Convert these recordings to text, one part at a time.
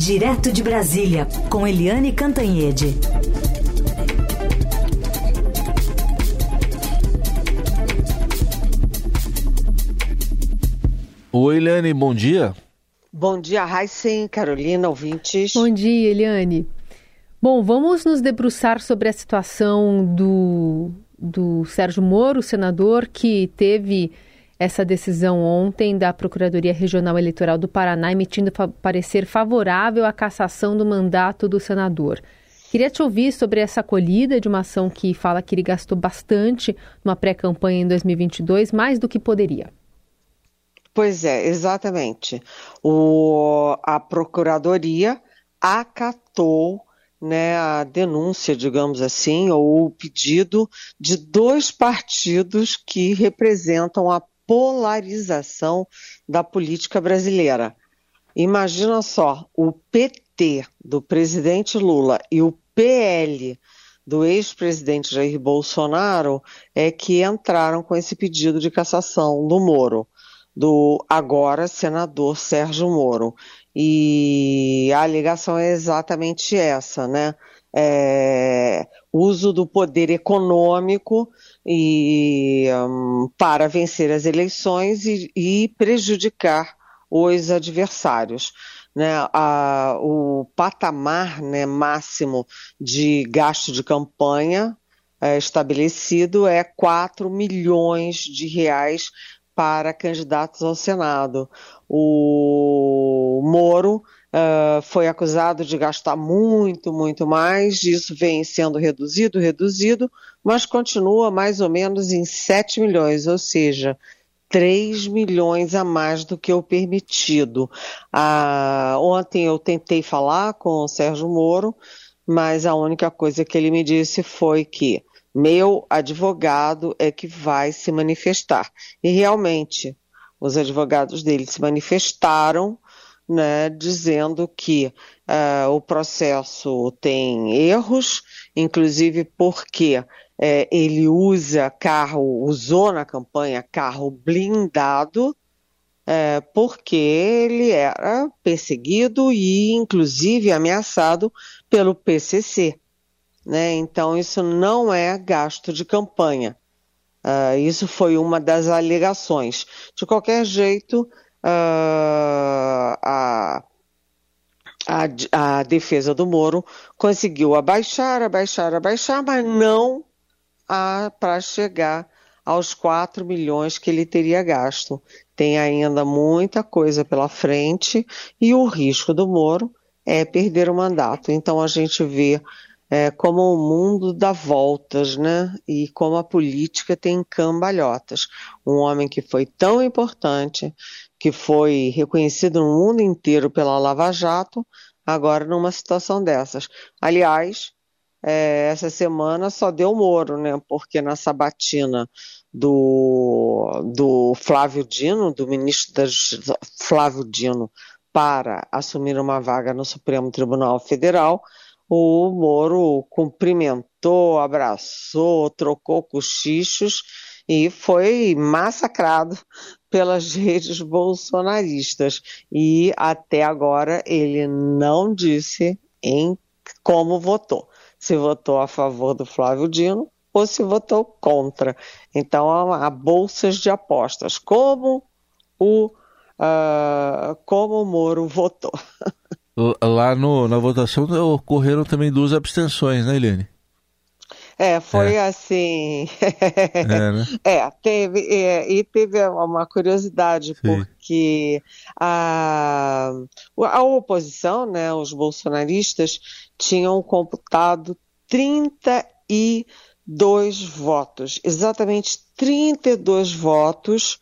Direto de Brasília, com Eliane Cantanhede. Oi, Eliane, bom dia. Bom dia, Raíssen, Carolina, ouvintes. Bom dia, Eliane. Bom, vamos nos debruçar sobre a situação do, do Sérgio Moro, senador, que teve essa decisão ontem da Procuradoria Regional Eleitoral do Paraná, emitindo parecer favorável à cassação do mandato do senador. Queria te ouvir sobre essa acolhida de uma ação que fala que ele gastou bastante numa pré-campanha em 2022, mais do que poderia. Pois é, exatamente. O, a Procuradoria acatou né, a denúncia, digamos assim, ou o pedido de dois partidos que representam a polarização da política brasileira. Imagina só, o PT do presidente Lula e o PL do ex-presidente Jair Bolsonaro é que entraram com esse pedido de cassação do Moro, do agora senador Sérgio Moro. E a alegação é exatamente essa, né? É, uso do poder econômico e, um, para vencer as eleições e, e prejudicar os adversários. Né, a, o patamar né, máximo de gasto de campanha é, estabelecido é 4 milhões de reais para candidatos ao Senado. O Moro uh, foi acusado de gastar muito, muito mais, isso vem sendo reduzido, reduzido, mas continua mais ou menos em 7 milhões, ou seja, 3 milhões a mais do que o permitido. Ah, ontem eu tentei falar com o Sérgio Moro, mas a única coisa que ele me disse foi que meu advogado é que vai se manifestar. E realmente, os advogados dele se manifestaram, né, dizendo que uh, o processo tem erros, inclusive porque é, ele usa carro, usou na campanha carro blindado, é, porque ele era perseguido e, inclusive, ameaçado pelo PCC. Né? Então, isso não é gasto de campanha. Uh, isso foi uma das alegações. De qualquer jeito, uh, a, a, a, defesa do Moro conseguiu abaixar, abaixar, abaixar, mas não para chegar aos 4 milhões que ele teria gasto. Tem ainda muita coisa pela frente e o risco do Moro é perder o mandato. Então a gente vê é, como o mundo dá voltas, né? E como a política tem cambalhotas. Um homem que foi tão importante, que foi reconhecido no mundo inteiro pela Lava Jato, agora numa situação dessas. Aliás, é, essa semana só deu Moro, né? Porque na sabatina do, do Flávio Dino, do ministro da Justiça Flávio Dino, para assumir uma vaga no Supremo Tribunal Federal, o Moro cumprimentou, abraçou, trocou cochichos e foi massacrado pelas redes bolsonaristas. E até agora ele não disse em como votou se votou a favor do Flávio Dino ou se votou contra. Então há, bolsas de apostas, como o uh, como o Moro votou. Lá no, na votação ocorreram também duas abstenções, né, Eliane? É, foi é. assim. é, né? é, teve, é, e teve uma curiosidade, Sim. porque a, a oposição, né, os bolsonaristas, tinham computado 32 votos, exatamente 32 votos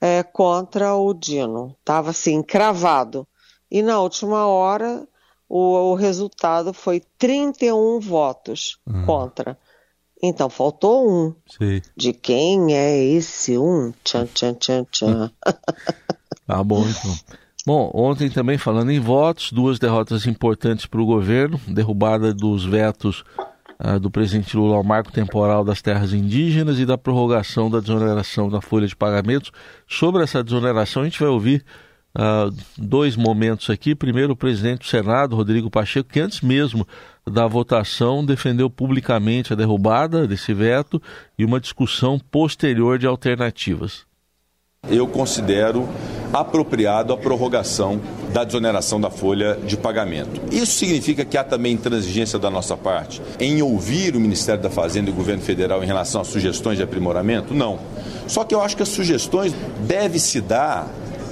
é, contra o Dino. Estava assim, cravado. E na última hora, o, o resultado foi 31 votos uhum. contra. Então faltou um. Sim. De quem é esse um? Tchan, tchan, tchan, tchan. tá bom, então. Bom, ontem também falando em votos, duas derrotas importantes para o governo, derrubada dos vetos uh, do presidente Lula ao marco temporal das terras indígenas e da prorrogação da desoneração da folha de pagamentos. Sobre essa desoneração, a gente vai ouvir uh, dois momentos aqui. Primeiro, o presidente do Senado, Rodrigo Pacheco, que antes mesmo da votação defendeu publicamente a derrubada desse veto e uma discussão posterior de alternativas. Eu considero apropriado a prorrogação da desoneração da folha de pagamento. Isso significa que há também intransigência da nossa parte em ouvir o Ministério da Fazenda e o governo federal em relação a sugestões de aprimoramento? Não. Só que eu acho que as sugestões devem se dar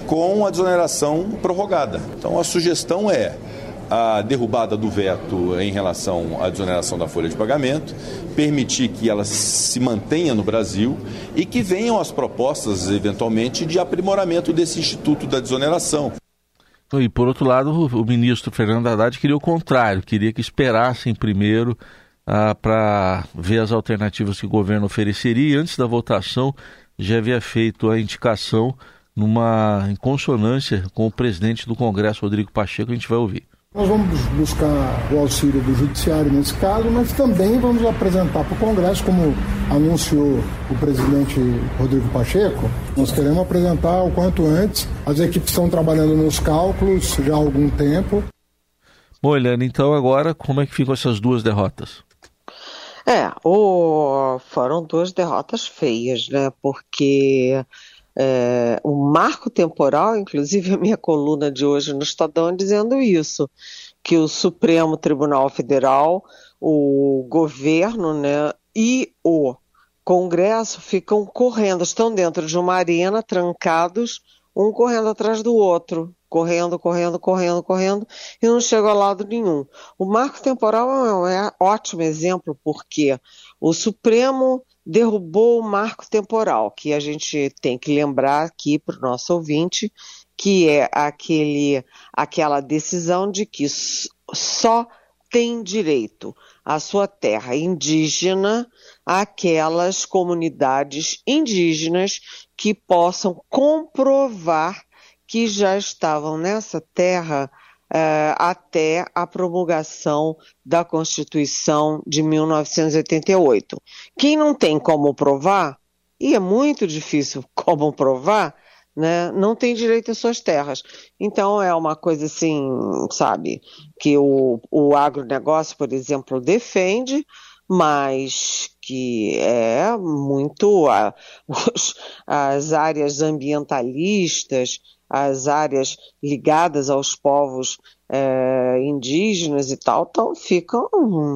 com a desoneração prorrogada. Então a sugestão é a derrubada do veto em relação à desoneração da folha de pagamento, permitir que ela se mantenha no Brasil e que venham as propostas, eventualmente, de aprimoramento desse Instituto da Desoneração. E, por outro lado, o ministro Fernando Haddad queria o contrário, queria que esperassem primeiro ah, para ver as alternativas que o governo ofereceria. E antes da votação, já havia feito a indicação numa em consonância com o presidente do Congresso, Rodrigo Pacheco, a gente vai ouvir. Nós vamos buscar o auxílio do Judiciário nesse caso, mas também vamos apresentar para o Congresso, como anunciou o presidente Rodrigo Pacheco, nós queremos apresentar o quanto antes. As equipes estão trabalhando nos cálculos já há algum tempo. Bom, Eliane, então agora como é que ficam essas duas derrotas? É, o... foram duas derrotas feias, né? Porque é, o marco temporal, inclusive a minha coluna de hoje no Estadão dizendo isso, que o Supremo Tribunal Federal, o governo né, e o Congresso ficam correndo, estão dentro de uma arena, trancados, um correndo atrás do outro, correndo, correndo, correndo, correndo, e não chega a lado nenhum. O marco temporal é um é ótimo exemplo, porque o Supremo derrubou o marco temporal, que a gente tem que lembrar aqui para o nosso ouvinte, que é aquele, aquela decisão de que só tem direito à sua terra indígena aquelas comunidades indígenas que possam comprovar que já estavam nessa terra uh, até a promulgação da Constituição de 1988. Quem não tem como provar, e é muito difícil como provar, né, não tem direito às suas terras. Então é uma coisa assim, sabe, que o, o agronegócio, por exemplo, defende, mas que é muito a, os, as áreas ambientalistas, as áreas ligadas aos povos é, indígenas e tal, então ficam,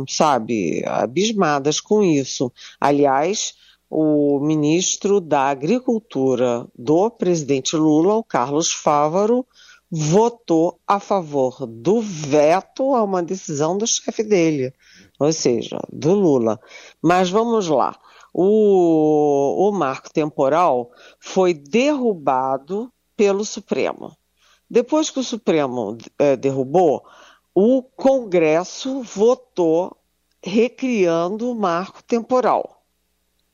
sabe, abismadas com isso. Aliás, o ministro da Agricultura do presidente Lula, o Carlos Fávaro, votou a favor do veto a uma decisão do chefe dele, ou seja, do Lula. Mas vamos lá. O, o marco temporal foi derrubado pelo Supremo. Depois que o Supremo é, derrubou, o Congresso votou recriando o marco temporal,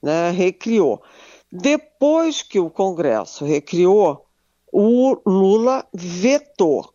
né? recriou. Depois que o Congresso recriou, o Lula vetou.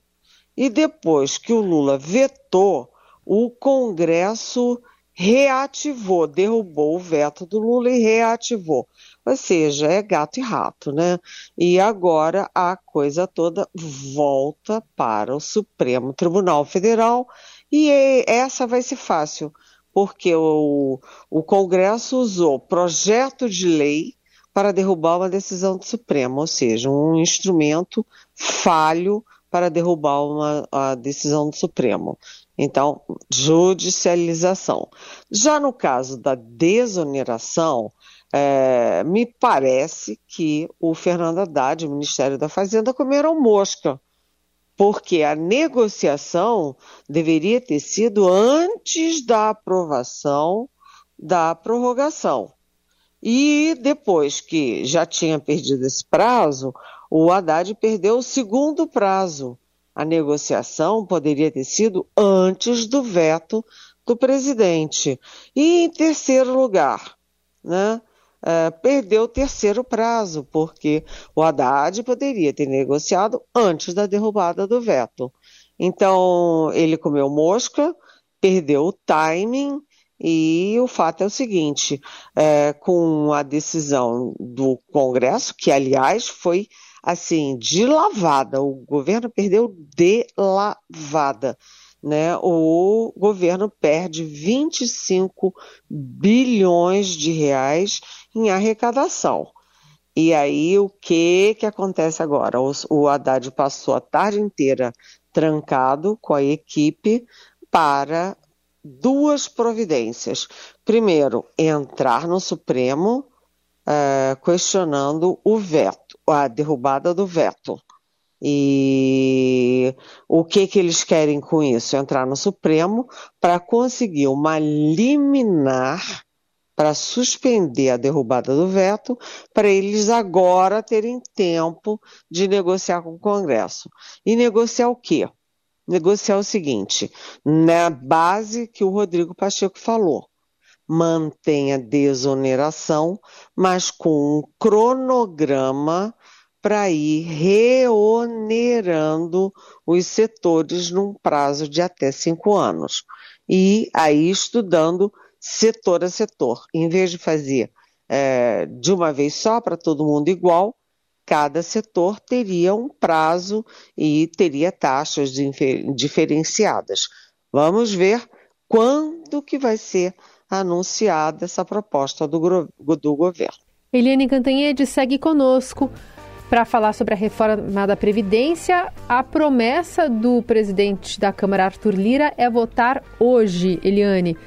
E depois que o Lula vetou, o Congresso reativou, derrubou o veto do Lula e reativou. Ou seja, é gato e rato, né? E agora a coisa toda volta para o Supremo Tribunal Federal e essa vai ser fácil, porque o, o Congresso usou projeto de lei para derrubar uma decisão do Supremo, ou seja, um instrumento falho para derrubar uma decisão do Supremo. Então, judicialização. Já no caso da desoneração, é, me parece que o Fernando Haddad, o Ministério da Fazenda, comeram mosca, porque a negociação deveria ter sido antes da aprovação da prorrogação. E depois que já tinha perdido esse prazo, o Haddad perdeu o segundo prazo. A negociação poderia ter sido antes do veto do presidente. E em terceiro lugar, né? uh, perdeu o terceiro prazo, porque o Haddad poderia ter negociado antes da derrubada do veto. Então, ele comeu mosca, perdeu o timing, e o fato é o seguinte: é, com a decisão do Congresso, que aliás foi assim, de lavada. O governo perdeu de lavada. Né? O governo perde 25 bilhões de reais em arrecadação. E aí o que que acontece agora? O, o Haddad passou a tarde inteira trancado com a equipe para duas providências. Primeiro, entrar no Supremo uh, questionando o veto, a derrubada do veto. E o que, que eles querem com isso? Entrar no Supremo para conseguir uma liminar para suspender a derrubada do veto, para eles agora terem tempo de negociar com o Congresso. E negociar o quê? Negociar o seguinte, na base que o Rodrigo Pacheco falou, mantém a desoneração, mas com um cronograma para ir reonerando os setores num prazo de até cinco anos. E aí estudando setor a setor. Em vez de fazer é, de uma vez só para todo mundo igual, cada setor teria um prazo e teria taxas diferenciadas. Vamos ver quando que vai ser anunciada essa proposta do, do governo. Eliane Cantanhede segue conosco para falar sobre a reforma da Previdência. A promessa do presidente da Câmara, Arthur Lira, é votar hoje, Eliane.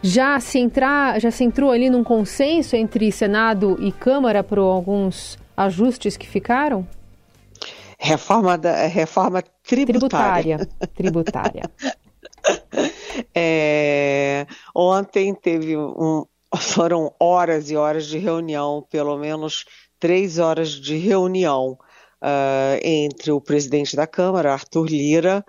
Já se, entrar, já se entrou ali num consenso entre Senado e Câmara por alguns ajustes que ficaram? Reforma, da, reforma tributária. Tributária. tributária. é, ontem teve um, foram horas e horas de reunião, pelo menos três horas de reunião uh, entre o presidente da Câmara, Arthur Lira,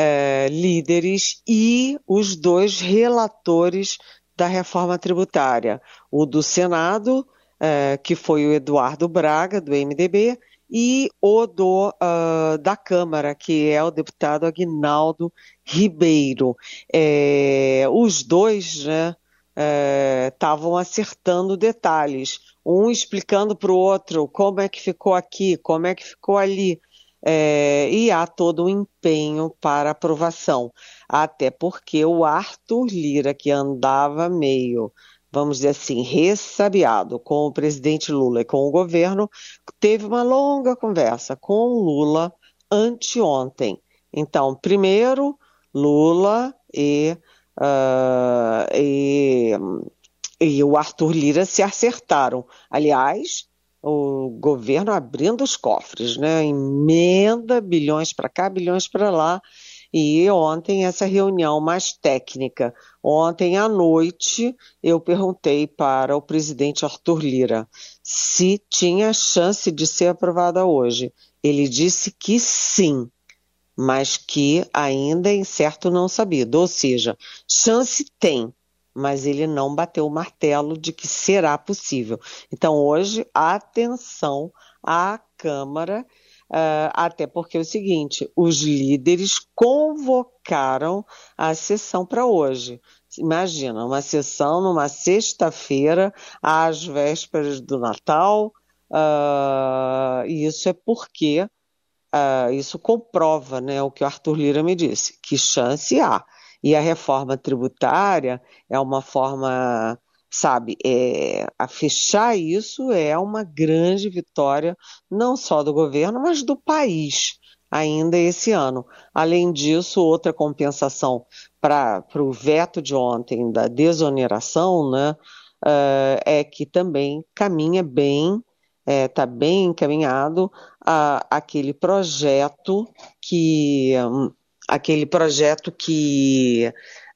é, líderes e os dois relatores da reforma tributária, o do Senado, é, que foi o Eduardo Braga, do MDB, e o do, uh, da Câmara, que é o deputado Aguinaldo Ribeiro. É, os dois estavam é, acertando detalhes, um explicando para o outro como é que ficou aqui, como é que ficou ali é, e há todo o empenho para aprovação. Até porque o Arthur Lira, que andava meio, vamos dizer assim, ressabiado com o presidente Lula e com o governo, teve uma longa conversa com o Lula anteontem. Então, primeiro, Lula e, uh, e, e o Arthur Lira se acertaram. Aliás, o governo abrindo os cofres, né? Emenda bilhões para cá, bilhões para lá. E ontem essa reunião mais técnica. Ontem à noite eu perguntei para o presidente Arthur Lira se tinha chance de ser aprovada hoje. Ele disse que sim, mas que ainda é incerto não sabido. Ou seja, chance tem, mas ele não bateu o martelo de que será possível. Então, hoje, atenção à Câmara, uh, até porque é o seguinte: os líderes convocaram a sessão para hoje. Imagina, uma sessão numa sexta-feira, às vésperas do Natal, uh, e isso é porque uh, isso comprova né, o que o Arthur Lira me disse, que chance há. E a reforma tributária é uma forma, sabe, é, a fechar isso é uma grande vitória, não só do governo, mas do país ainda esse ano. Além disso, outra compensação para o veto de ontem da desoneração, né, uh, é que também caminha bem, está é, bem encaminhado a, aquele projeto que um, aquele projeto que,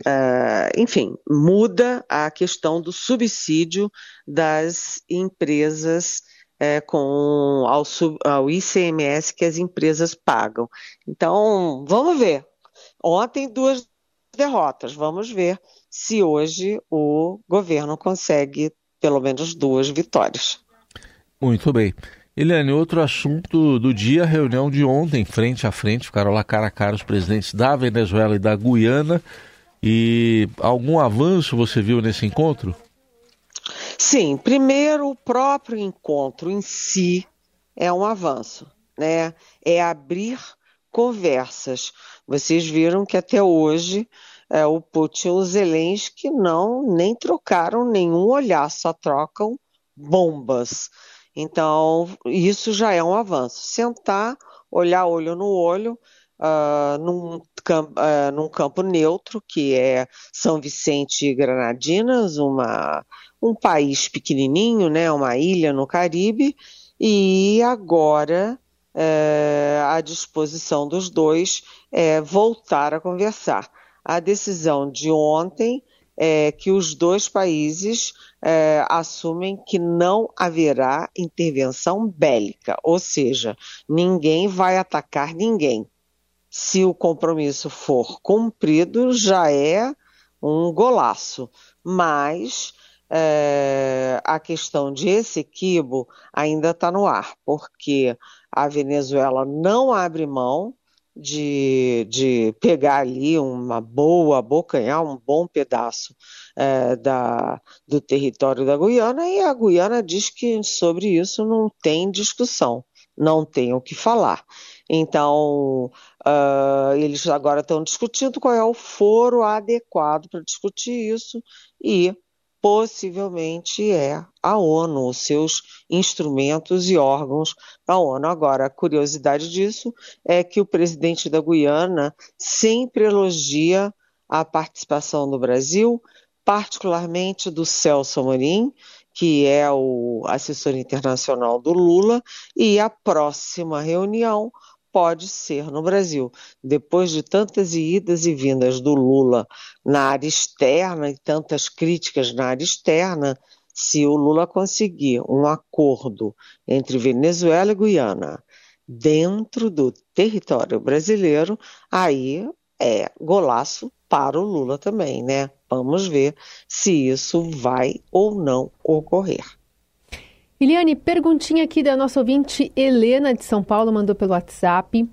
uh, enfim, muda a questão do subsídio das empresas uh, com ao, sub, ao ICMS que as empresas pagam. Então, vamos ver. Ontem duas derrotas. Vamos ver se hoje o governo consegue pelo menos duas vitórias. Muito bem. Eliane, outro assunto do dia, reunião de ontem, frente a frente, ficaram lá cara a cara os presidentes da Venezuela e da Guiana. E algum avanço você viu nesse encontro? Sim, primeiro o próprio encontro em si é um avanço. né, é abrir conversas. Vocês viram que até hoje é, o Putin e o Zelensky não nem trocaram nenhum olhar, só trocam bombas. Então, isso já é um avanço. Sentar, olhar olho no olho, uh, num, campo, uh, num campo neutro, que é São Vicente e Granadinas, uma, um país pequenininho, né, uma ilha no Caribe, e agora é, à disposição dos dois é, voltar a conversar. A decisão de ontem é que os dois países é, assumem que não haverá intervenção bélica, ou seja, ninguém vai atacar ninguém. Se o compromisso for cumprido, já é um golaço, mas é, a questão de Essequibo ainda está no ar, porque a Venezuela não abre mão de, de pegar ali uma boa, abocanhar um bom pedaço é, da, do território da Guiana, e a Guiana diz que sobre isso não tem discussão, não tem o que falar. Então, uh, eles agora estão discutindo qual é o foro adequado para discutir isso e possivelmente é a ONU, os seus instrumentos e órgãos da ONU. Agora, a curiosidade disso é que o presidente da Guiana sempre elogia a participação do Brasil, particularmente do Celso Amorim, que é o assessor internacional do Lula, e a próxima reunião pode ser no Brasil. Depois de tantas idas e vindas do Lula na área externa e tantas críticas na área externa, se o Lula conseguir um acordo entre Venezuela e Guiana dentro do território brasileiro, aí é golaço para o Lula também, né? Vamos ver se isso vai ou não ocorrer. Eliane, perguntinha aqui da nossa ouvinte Helena de São Paulo, mandou pelo WhatsApp.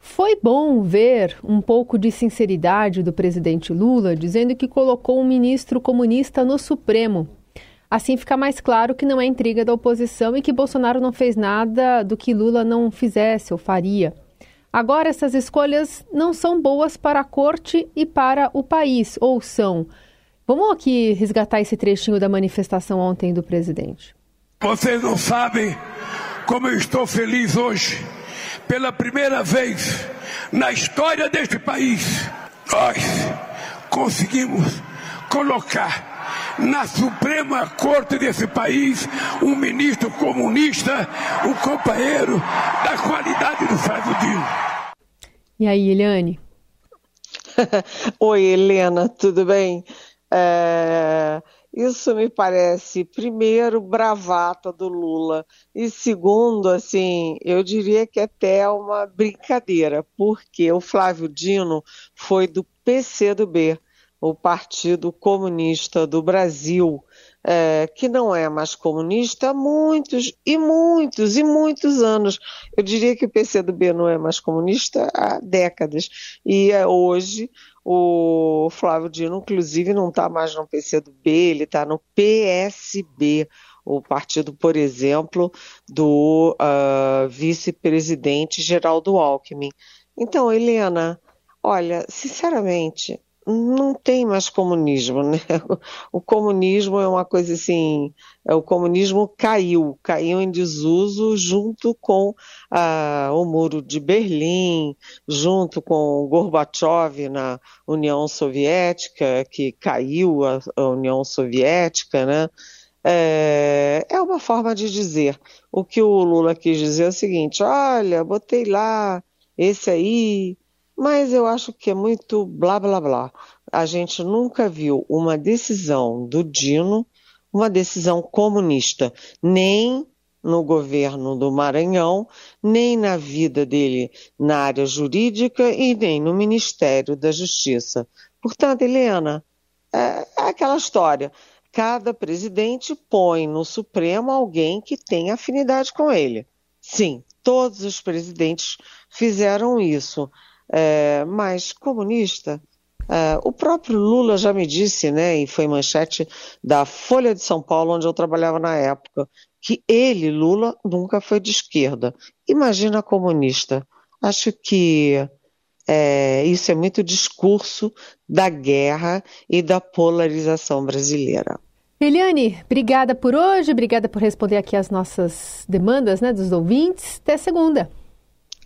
Foi bom ver um pouco de sinceridade do presidente Lula dizendo que colocou um ministro comunista no Supremo. Assim fica mais claro que não é intriga da oposição e que Bolsonaro não fez nada do que Lula não fizesse ou faria. Agora, essas escolhas não são boas para a corte e para o país, ou são? Vamos aqui resgatar esse trechinho da manifestação ontem do presidente. Vocês não sabem como eu estou feliz hoje. Pela primeira vez na história deste país, nós conseguimos colocar na Suprema Corte desse país um ministro comunista, um companheiro da qualidade do Flávio Dino. E aí, Eliane? Oi, Helena, tudo bem? É... Isso me parece, primeiro, bravata do Lula, e segundo, assim, eu diria que até uma brincadeira, porque o Flávio Dino foi do PCdoB, o Partido Comunista do Brasil, é, que não é mais comunista há muitos e muitos e muitos anos. Eu diria que o PCdoB não é mais comunista há décadas. E é, hoje o Flávio Dino, inclusive, não está mais no PCdoB, ele está no PSB, o partido, por exemplo, do uh, vice-presidente Geraldo Alckmin. Então, Helena, olha, sinceramente, não tem mais comunismo, né? O comunismo é uma coisa assim, é, o comunismo caiu, caiu em desuso junto com ah, o muro de Berlim, junto com Gorbachev na União Soviética, que caiu a, a União Soviética, né? É, é uma forma de dizer. O que o Lula quis dizer é o seguinte: olha, botei lá esse aí, mas eu acho que é muito blá blá blá. A gente nunca viu uma decisão do Dino, uma decisão comunista, nem no governo do Maranhão, nem na vida dele na área jurídica e nem no Ministério da Justiça. Portanto, Helena, é, é aquela história. Cada presidente põe no Supremo alguém que tem afinidade com ele. Sim, todos os presidentes fizeram isso é, mais comunista. É, o próprio Lula já me disse, né, e foi manchete da Folha de São Paulo, onde eu trabalhava na época, que ele, Lula, nunca foi de esquerda. Imagina comunista. Acho que é, isso é muito discurso da guerra e da polarização brasileira. Eliane, obrigada por hoje, obrigada por responder aqui as nossas demandas né, dos ouvintes. Até segunda.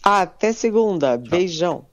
Até segunda. Beijão.